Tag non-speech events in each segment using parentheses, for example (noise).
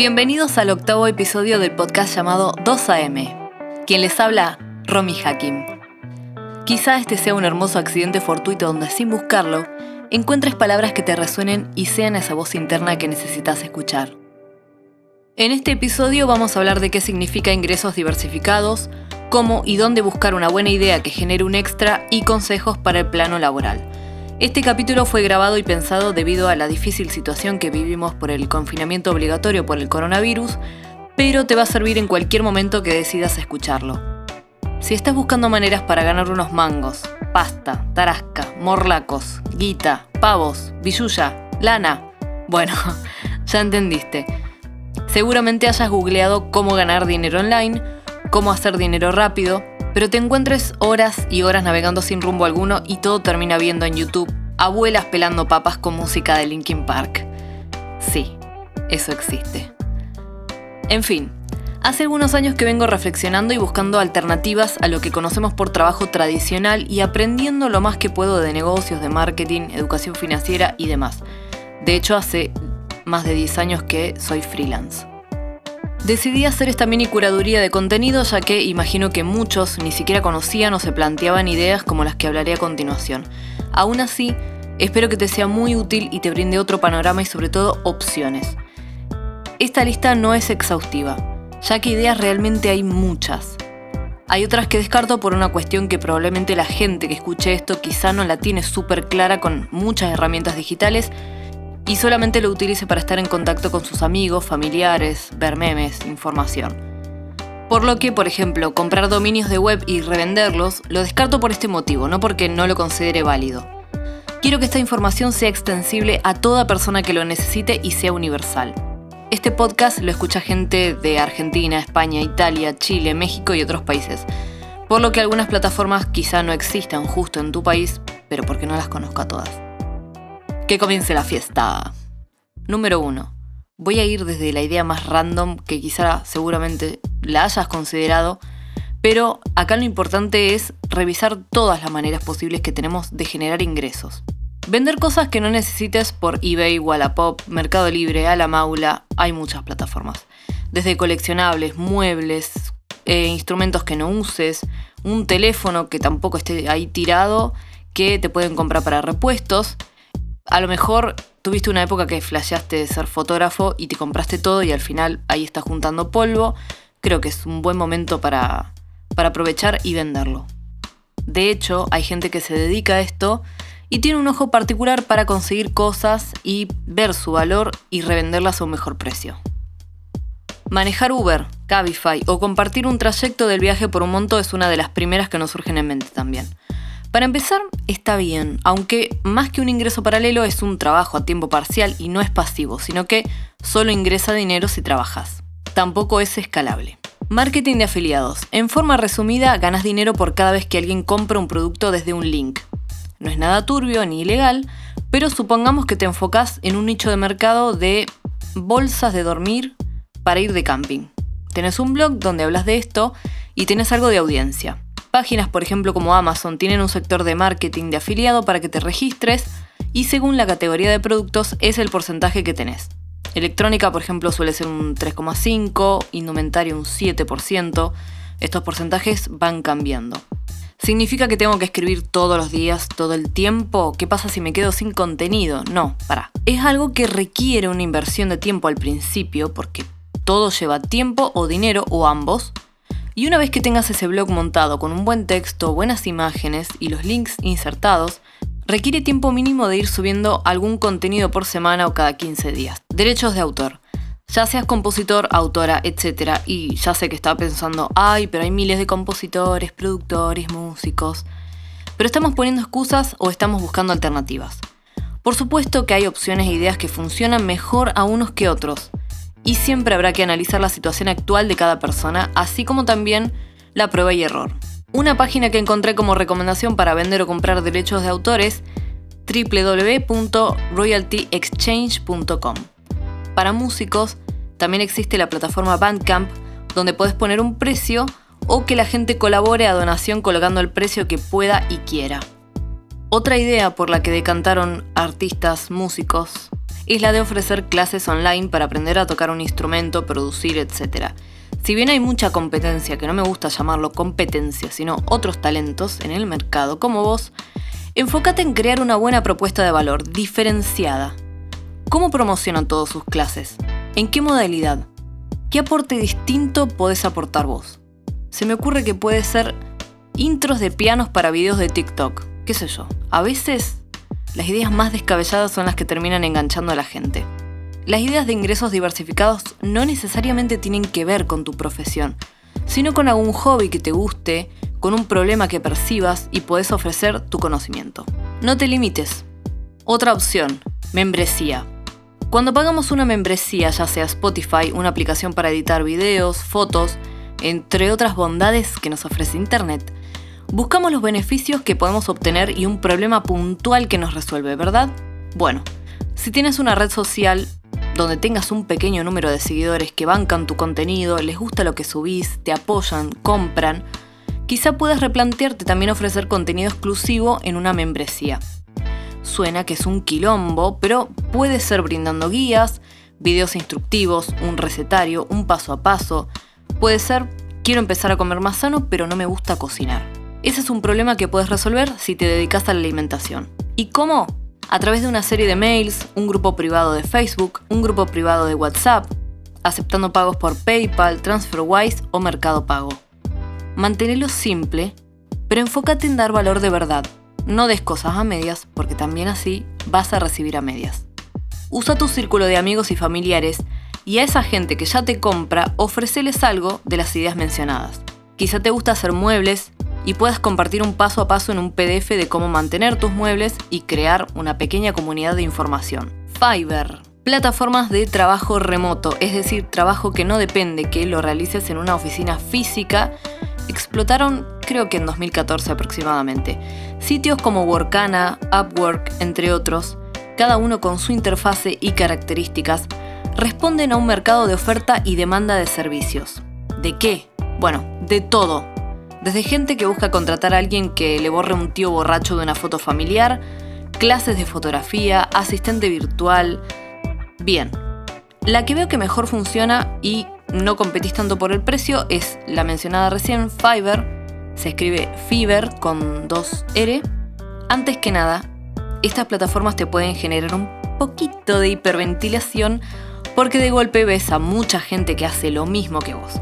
Bienvenidos al octavo episodio del podcast llamado 2AM. Quien les habla, Romy Hakim. Quizá este sea un hermoso accidente fortuito donde sin buscarlo, encuentres palabras que te resuenen y sean esa voz interna que necesitas escuchar. En este episodio vamos a hablar de qué significa ingresos diversificados, cómo y dónde buscar una buena idea que genere un extra y consejos para el plano laboral. Este capítulo fue grabado y pensado debido a la difícil situación que vivimos por el confinamiento obligatorio por el coronavirus, pero te va a servir en cualquier momento que decidas escucharlo. Si estás buscando maneras para ganar unos mangos, pasta, tarasca, morlacos, guita, pavos, billulla, lana, bueno, (laughs) ya entendiste. Seguramente hayas googleado cómo ganar dinero online, cómo hacer dinero rápido, pero te encuentres horas y horas navegando sin rumbo alguno y todo termina viendo en YouTube abuelas pelando papas con música de Linkin Park. Sí, eso existe. En fin, hace algunos años que vengo reflexionando y buscando alternativas a lo que conocemos por trabajo tradicional y aprendiendo lo más que puedo de negocios, de marketing, educación financiera y demás. De hecho, hace más de 10 años que soy freelance. Decidí hacer esta mini curaduría de contenido ya que imagino que muchos ni siquiera conocían o se planteaban ideas como las que hablaré a continuación. Aún así, espero que te sea muy útil y te brinde otro panorama y sobre todo opciones. Esta lista no es exhaustiva, ya que ideas realmente hay muchas. Hay otras que descarto por una cuestión que probablemente la gente que escuche esto quizá no la tiene súper clara con muchas herramientas digitales y solamente lo utilice para estar en contacto con sus amigos, familiares, ver memes, información. Por lo que, por ejemplo, comprar dominios de web y revenderlos lo descarto por este motivo, no porque no lo considere válido. Quiero que esta información sea extensible a toda persona que lo necesite y sea universal. Este podcast lo escucha gente de Argentina, España, Italia, Chile, México y otros países. Por lo que algunas plataformas quizá no existan justo en tu país, pero porque no las conozco a todas. Que comience la fiesta. Número 1. Voy a ir desde la idea más random que quizá seguramente la hayas considerado, pero acá lo importante es revisar todas las maneras posibles que tenemos de generar ingresos. Vender cosas que no necesites por eBay, Wallapop, Mercado Libre, A la Maula, hay muchas plataformas. Desde coleccionables, muebles, eh, instrumentos que no uses, un teléfono que tampoco esté ahí tirado, que te pueden comprar para repuestos, a lo mejor tuviste una época que flasheaste de ser fotógrafo y te compraste todo y al final ahí estás juntando polvo. Creo que es un buen momento para, para aprovechar y venderlo. De hecho, hay gente que se dedica a esto y tiene un ojo particular para conseguir cosas y ver su valor y revenderlas a un mejor precio. Manejar Uber, Cabify o compartir un trayecto del viaje por un monto es una de las primeras que nos surgen en mente también. Para empezar, está bien, aunque más que un ingreso paralelo es un trabajo a tiempo parcial y no es pasivo, sino que solo ingresa dinero si trabajas. Tampoco es escalable. Marketing de afiliados. En forma resumida, ganas dinero por cada vez que alguien compra un producto desde un link. No es nada turbio ni ilegal, pero supongamos que te enfocas en un nicho de mercado de bolsas de dormir para ir de camping. Tienes un blog donde hablas de esto y tienes algo de audiencia. Páginas, por ejemplo, como Amazon, tienen un sector de marketing de afiliado para que te registres y según la categoría de productos es el porcentaje que tenés. Electrónica, por ejemplo, suele ser un 3,5, indumentario un 7%. Estos porcentajes van cambiando. ¿Significa que tengo que escribir todos los días, todo el tiempo? ¿Qué pasa si me quedo sin contenido? No, para. Es algo que requiere una inversión de tiempo al principio, porque todo lleva tiempo o dinero o ambos, y una vez que tengas ese blog montado con un buen texto, buenas imágenes y los links insertados, requiere tiempo mínimo de ir subiendo algún contenido por semana o cada 15 días. Derechos de autor. Ya seas compositor, autora, etc. Y ya sé que estaba pensando, ay, pero hay miles de compositores, productores, músicos. Pero estamos poniendo excusas o estamos buscando alternativas. Por supuesto que hay opciones e ideas que funcionan mejor a unos que otros, y siempre habrá que analizar la situación actual de cada persona, así como también la prueba y error. Una página que encontré como recomendación para vender o comprar derechos de autores www.royaltyexchange.com. Para músicos, también existe la plataforma Bandcamp, donde puedes poner un precio o que la gente colabore a donación colocando el precio que pueda y quiera. Otra idea por la que decantaron artistas, músicos, es la de ofrecer clases online para aprender a tocar un instrumento, producir, etc. Si bien hay mucha competencia, que no me gusta llamarlo competencia, sino otros talentos en el mercado como vos, enfócate en crear una buena propuesta de valor, diferenciada. ¿Cómo promocionan todas sus clases? ¿En qué modalidad? ¿Qué aporte distinto podés aportar vos? Se me ocurre que puede ser intros de pianos para videos de TikTok, qué sé yo. A veces las ideas más descabelladas son las que terminan enganchando a la gente. Las ideas de ingresos diversificados no necesariamente tienen que ver con tu profesión, sino con algún hobby que te guste, con un problema que percibas y puedes ofrecer tu conocimiento. No te limites. Otra opción, membresía. Cuando pagamos una membresía, ya sea Spotify, una aplicación para editar videos, fotos, entre otras bondades que nos ofrece Internet, buscamos los beneficios que podemos obtener y un problema puntual que nos resuelve, ¿verdad? Bueno, si tienes una red social donde tengas un pequeño número de seguidores que bancan tu contenido, les gusta lo que subís, te apoyan, compran, quizá puedas replantearte también ofrecer contenido exclusivo en una membresía. Suena que es un quilombo, pero puede ser brindando guías, videos instructivos, un recetario, un paso a paso. Puede ser, quiero empezar a comer más sano, pero no me gusta cocinar. Ese es un problema que puedes resolver si te dedicas a la alimentación. ¿Y cómo? A través de una serie de mails, un grupo privado de Facebook, un grupo privado de WhatsApp, aceptando pagos por PayPal, TransferWise o Mercado Pago. Manténelo simple, pero enfócate en dar valor de verdad no des cosas a medias, porque también así vas a recibir a medias. Usa tu círculo de amigos y familiares y a esa gente que ya te compra, ofreceles algo de las ideas mencionadas. Quizá te gusta hacer muebles y puedas compartir un paso a paso en un PDF de cómo mantener tus muebles y crear una pequeña comunidad de información. Fiverr. Plataformas de trabajo remoto, es decir, trabajo que no depende que lo realices en una oficina física, explotaron creo que en 2014 aproximadamente. Sitios como Workana, Upwork, entre otros, cada uno con su interfase y características, responden a un mercado de oferta y demanda de servicios. ¿De qué? Bueno, de todo. Desde gente que busca contratar a alguien que le borre un tío borracho de una foto familiar, clases de fotografía, asistente virtual. Bien, la que veo que mejor funciona y no competís tanto por el precio es la mencionada recién Fiverr, se escribe Fiverr con dos R. Antes que nada, estas plataformas te pueden generar un poquito de hiperventilación porque de golpe ves a mucha gente que hace lo mismo que vos.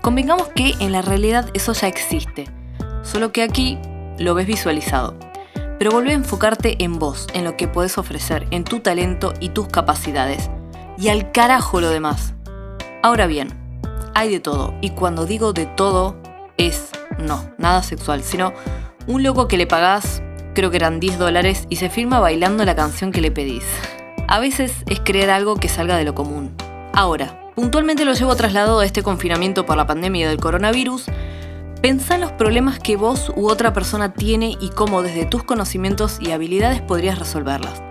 Convengamos que en la realidad eso ya existe, solo que aquí lo ves visualizado. Pero vuelve a enfocarte en vos, en lo que puedes ofrecer, en tu talento y tus capacidades. Y al carajo lo demás. Ahora bien, hay de todo, y cuando digo de todo, es no, nada sexual, sino un loco que le pagás, creo que eran 10 dólares, y se firma bailando la canción que le pedís. A veces es creer algo que salga de lo común. Ahora, puntualmente lo llevo trasladado a este confinamiento por la pandemia del coronavirus. Pensá en los problemas que vos u otra persona tiene y cómo desde tus conocimientos y habilidades podrías resolverlas.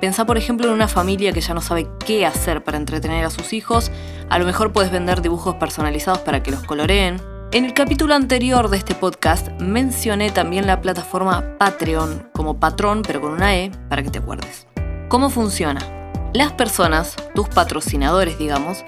Pensá por ejemplo en una familia que ya no sabe qué hacer para entretener a sus hijos, a lo mejor puedes vender dibujos personalizados para que los coloreen, en el capítulo anterior de este podcast mencioné también la plataforma Patreon como patrón, pero con una E, para que te acuerdes. ¿Cómo funciona? Las personas, tus patrocinadores digamos,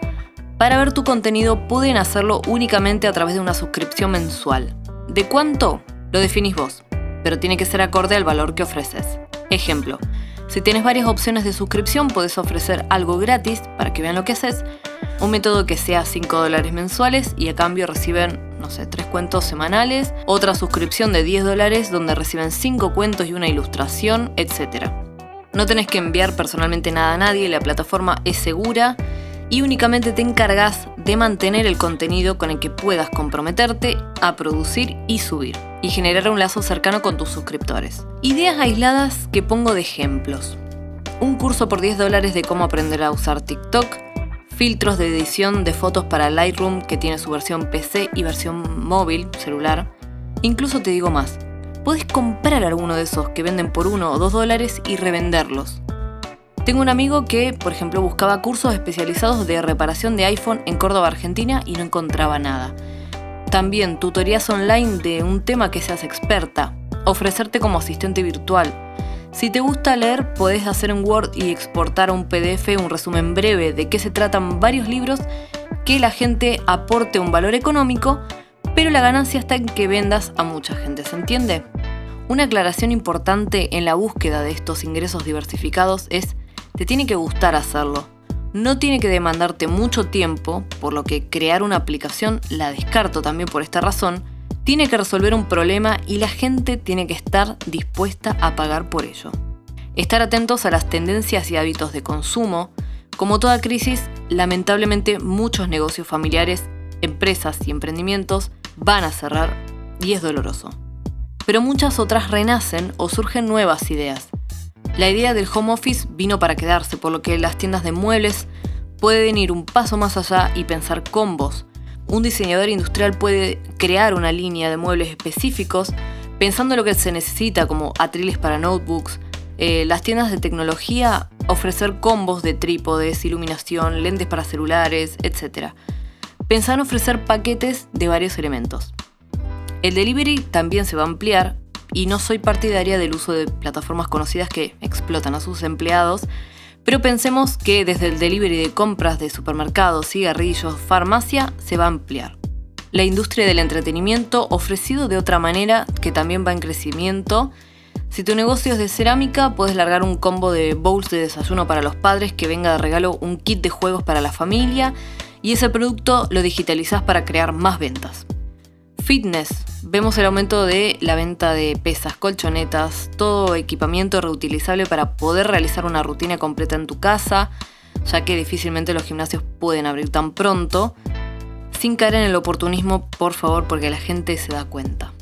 para ver tu contenido pueden hacerlo únicamente a través de una suscripción mensual. ¿De cuánto? Lo definís vos, pero tiene que ser acorde al valor que ofreces. Ejemplo, si tienes varias opciones de suscripción, puedes ofrecer algo gratis para que vean lo que haces, un método que sea 5 dólares mensuales y a cambio reciben, no sé, 3 cuentos semanales, otra suscripción de 10 dólares donde reciben 5 cuentos y una ilustración, etc. No tenés que enviar personalmente nada a nadie, la plataforma es segura y únicamente te encargas de mantener el contenido con el que puedas comprometerte a producir y subir y generar un lazo cercano con tus suscriptores. Ideas aisladas que pongo de ejemplos. Un curso por 10 dólares de cómo aprender a usar TikTok, filtros de edición de fotos para Lightroom que tiene su versión PC y versión móvil, celular. Incluso te digo más, puedes comprar alguno de esos que venden por 1 o 2 dólares y revenderlos. Tengo un amigo que, por ejemplo, buscaba cursos especializados de reparación de iPhone en Córdoba, Argentina, y no encontraba nada. También tutorías online de un tema que seas experta, ofrecerte como asistente virtual. Si te gusta leer, podés hacer en Word y exportar a un PDF un resumen breve de qué se tratan varios libros que la gente aporte un valor económico, pero la ganancia está en que vendas a mucha gente, ¿se entiende? Una aclaración importante en la búsqueda de estos ingresos diversificados es, te tiene que gustar hacerlo. No tiene que demandarte mucho tiempo, por lo que crear una aplicación la descarto también por esta razón, tiene que resolver un problema y la gente tiene que estar dispuesta a pagar por ello. Estar atentos a las tendencias y hábitos de consumo. Como toda crisis, lamentablemente muchos negocios familiares, empresas y emprendimientos van a cerrar y es doloroso. Pero muchas otras renacen o surgen nuevas ideas. La idea del home office vino para quedarse, por lo que las tiendas de muebles pueden ir un paso más allá y pensar combos, un diseñador industrial puede crear una línea de muebles específicos pensando en lo que se necesita, como atriles para notebooks. Eh, las tiendas de tecnología ofrecer combos de trípodes, iluminación, lentes para celulares, etc. Pensar en ofrecer paquetes de varios elementos. El delivery también se va a ampliar y no soy partidaria del uso de plataformas conocidas que explotan a sus empleados pero pensemos que desde el delivery de compras de supermercados, cigarrillos, farmacia se va a ampliar. La industria del entretenimiento ofrecido de otra manera que también va en crecimiento. Si tu negocio es de cerámica, puedes largar un combo de bowls de desayuno para los padres que venga de regalo un kit de juegos para la familia y ese producto lo digitalizás para crear más ventas. Fitness. Vemos el aumento de la venta de pesas, colchonetas, todo equipamiento reutilizable para poder realizar una rutina completa en tu casa, ya que difícilmente los gimnasios pueden abrir tan pronto. Sin caer en el oportunismo, por favor, porque la gente se da cuenta.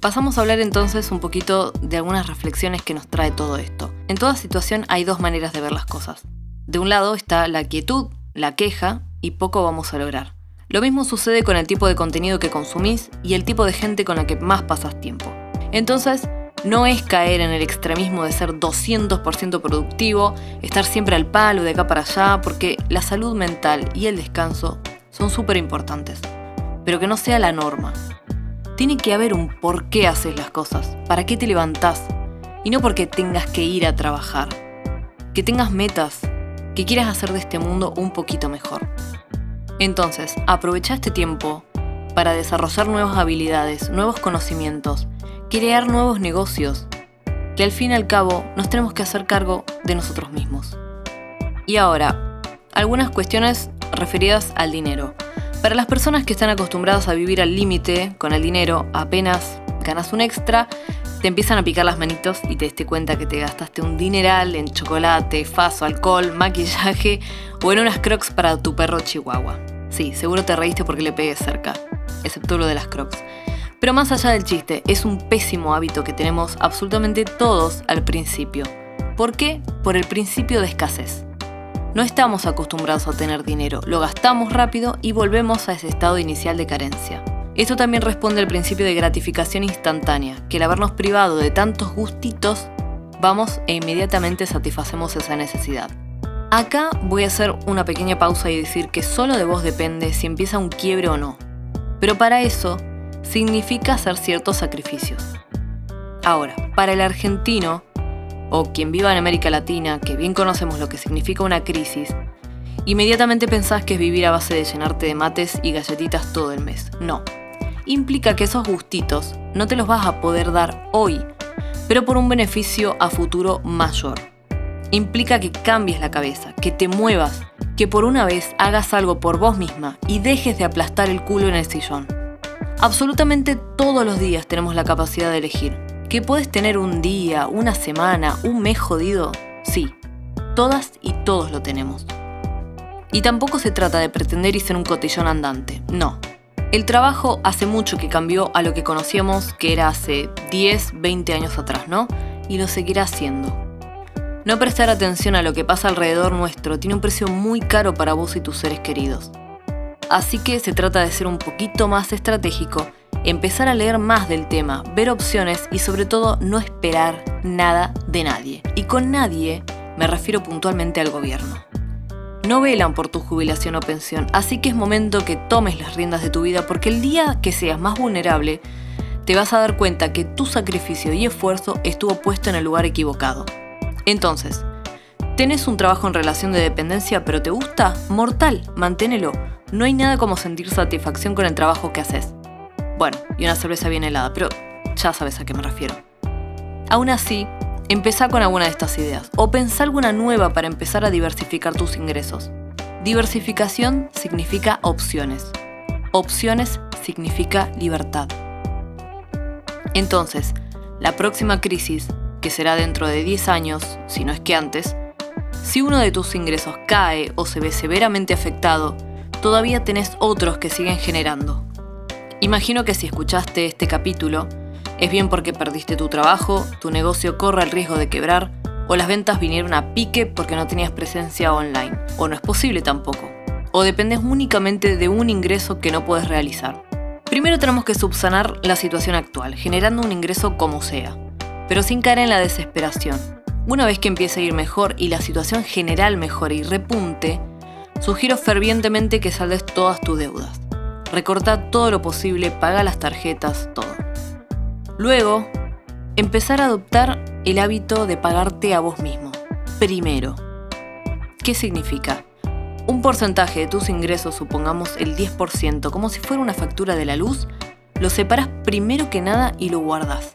Pasamos a hablar entonces un poquito de algunas reflexiones que nos trae todo esto. En toda situación hay dos maneras de ver las cosas. De un lado está la quietud, la queja, y poco vamos a lograr. Lo mismo sucede con el tipo de contenido que consumís y el tipo de gente con la que más pasas tiempo. Entonces, no es caer en el extremismo de ser 200% productivo, estar siempre al palo de acá para allá, porque la salud mental y el descanso son súper importantes, pero que no sea la norma. Tiene que haber un por qué haces las cosas, para qué te levantás, y no porque tengas que ir a trabajar. Que tengas metas, que quieras hacer de este mundo un poquito mejor. Entonces, aprovecha este tiempo para desarrollar nuevas habilidades, nuevos conocimientos, crear nuevos negocios, que al fin y al cabo nos tenemos que hacer cargo de nosotros mismos. Y ahora, algunas cuestiones referidas al dinero. Para las personas que están acostumbradas a vivir al límite con el dinero, apenas ganas un extra, te empiezan a picar las manitos y te diste cuenta que te gastaste un dineral en chocolate, faso, alcohol, maquillaje o en unas crocs para tu perro chihuahua. Sí, seguro te reíste porque le pegué cerca, excepto lo de las crocs. Pero más allá del chiste, es un pésimo hábito que tenemos absolutamente todos al principio. ¿Por qué? Por el principio de escasez. No estamos acostumbrados a tener dinero, lo gastamos rápido y volvemos a ese estado inicial de carencia. Esto también responde al principio de gratificación instantánea, que al habernos privado de tantos gustitos, vamos e inmediatamente satisfacemos esa necesidad. Acá voy a hacer una pequeña pausa y decir que solo de vos depende si empieza un quiebre o no. Pero para eso significa hacer ciertos sacrificios. Ahora, para el argentino, o quien viva en América Latina, que bien conocemos lo que significa una crisis, inmediatamente pensás que es vivir a base de llenarte de mates y galletitas todo el mes. No. Implica que esos gustitos no te los vas a poder dar hoy, pero por un beneficio a futuro mayor implica que cambies la cabeza, que te muevas, que por una vez hagas algo por vos misma y dejes de aplastar el culo en el sillón. Absolutamente todos los días tenemos la capacidad de elegir. ¿Que puedes tener un día, una semana, un mes jodido? Sí, todas y todos lo tenemos. Y tampoco se trata de pretender y ser un cotillón andante, no. El trabajo hace mucho que cambió a lo que conocíamos que era hace 10, 20 años atrás, ¿no? Y lo seguirá haciendo. No prestar atención a lo que pasa alrededor nuestro tiene un precio muy caro para vos y tus seres queridos. Así que se trata de ser un poquito más estratégico, empezar a leer más del tema, ver opciones y sobre todo no esperar nada de nadie. Y con nadie me refiero puntualmente al gobierno. No velan por tu jubilación o pensión, así que es momento que tomes las riendas de tu vida porque el día que seas más vulnerable, te vas a dar cuenta que tu sacrificio y esfuerzo estuvo puesto en el lugar equivocado. Entonces, ¿tenés un trabajo en relación de dependencia pero te gusta? Mortal, manténelo. No hay nada como sentir satisfacción con el trabajo que haces. Bueno, y una cerveza bien helada, pero ya sabes a qué me refiero. Aún así, empezá con alguna de estas ideas o pensá alguna nueva para empezar a diversificar tus ingresos. Diversificación significa opciones. Opciones significa libertad. Entonces, la próxima crisis, que será dentro de 10 años, si no es que antes, si uno de tus ingresos cae o se ve severamente afectado, todavía tenés otros que siguen generando. Imagino que si escuchaste este capítulo, es bien porque perdiste tu trabajo, tu negocio corre el riesgo de quebrar, o las ventas vinieron a pique porque no tenías presencia online, o no es posible tampoco, o dependes únicamente de un ingreso que no puedes realizar. Primero tenemos que subsanar la situación actual, generando un ingreso como sea, pero sin caer en la desesperación. Una vez que empiece a ir mejor y la situación general mejore y repunte, sugiero fervientemente que saldes todas tus deudas. Recorta todo lo posible, paga las tarjetas, todo. Luego, empezar a adoptar el hábito de pagarte a vos mismo. Primero. ¿Qué significa? un porcentaje de tus ingresos, supongamos el 10%, como si fuera una factura de la luz, lo separas primero que nada y lo guardas.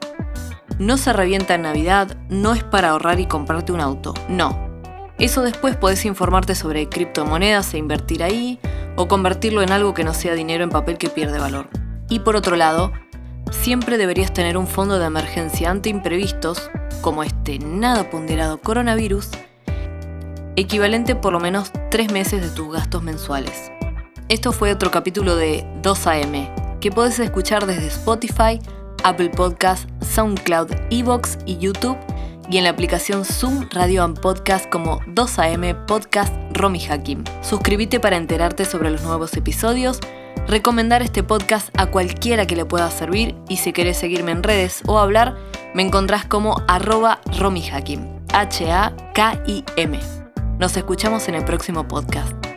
No se revienta en Navidad, no es para ahorrar y comprarte un auto, no. Eso después podés informarte sobre criptomonedas e invertir ahí, o convertirlo en algo que no sea dinero en papel que pierde valor. Y por otro lado, siempre deberías tener un fondo de emergencia ante imprevistos, como este nada ponderado coronavirus, equivalente por lo menos tres meses de tus gastos mensuales. Esto fue otro capítulo de 2AM, que puedes escuchar desde Spotify, Apple Podcasts, SoundCloud, Evox y YouTube, y en la aplicación Zoom Radio and Podcast como 2AM Podcast Romy Hakim. Suscríbete para enterarte sobre los nuevos episodios, recomendar este podcast a cualquiera que le pueda servir y si querés seguirme en redes o hablar, me encontrás como arroba Romy Hakim, H-A-K-I-M. Nos escuchamos en el próximo podcast.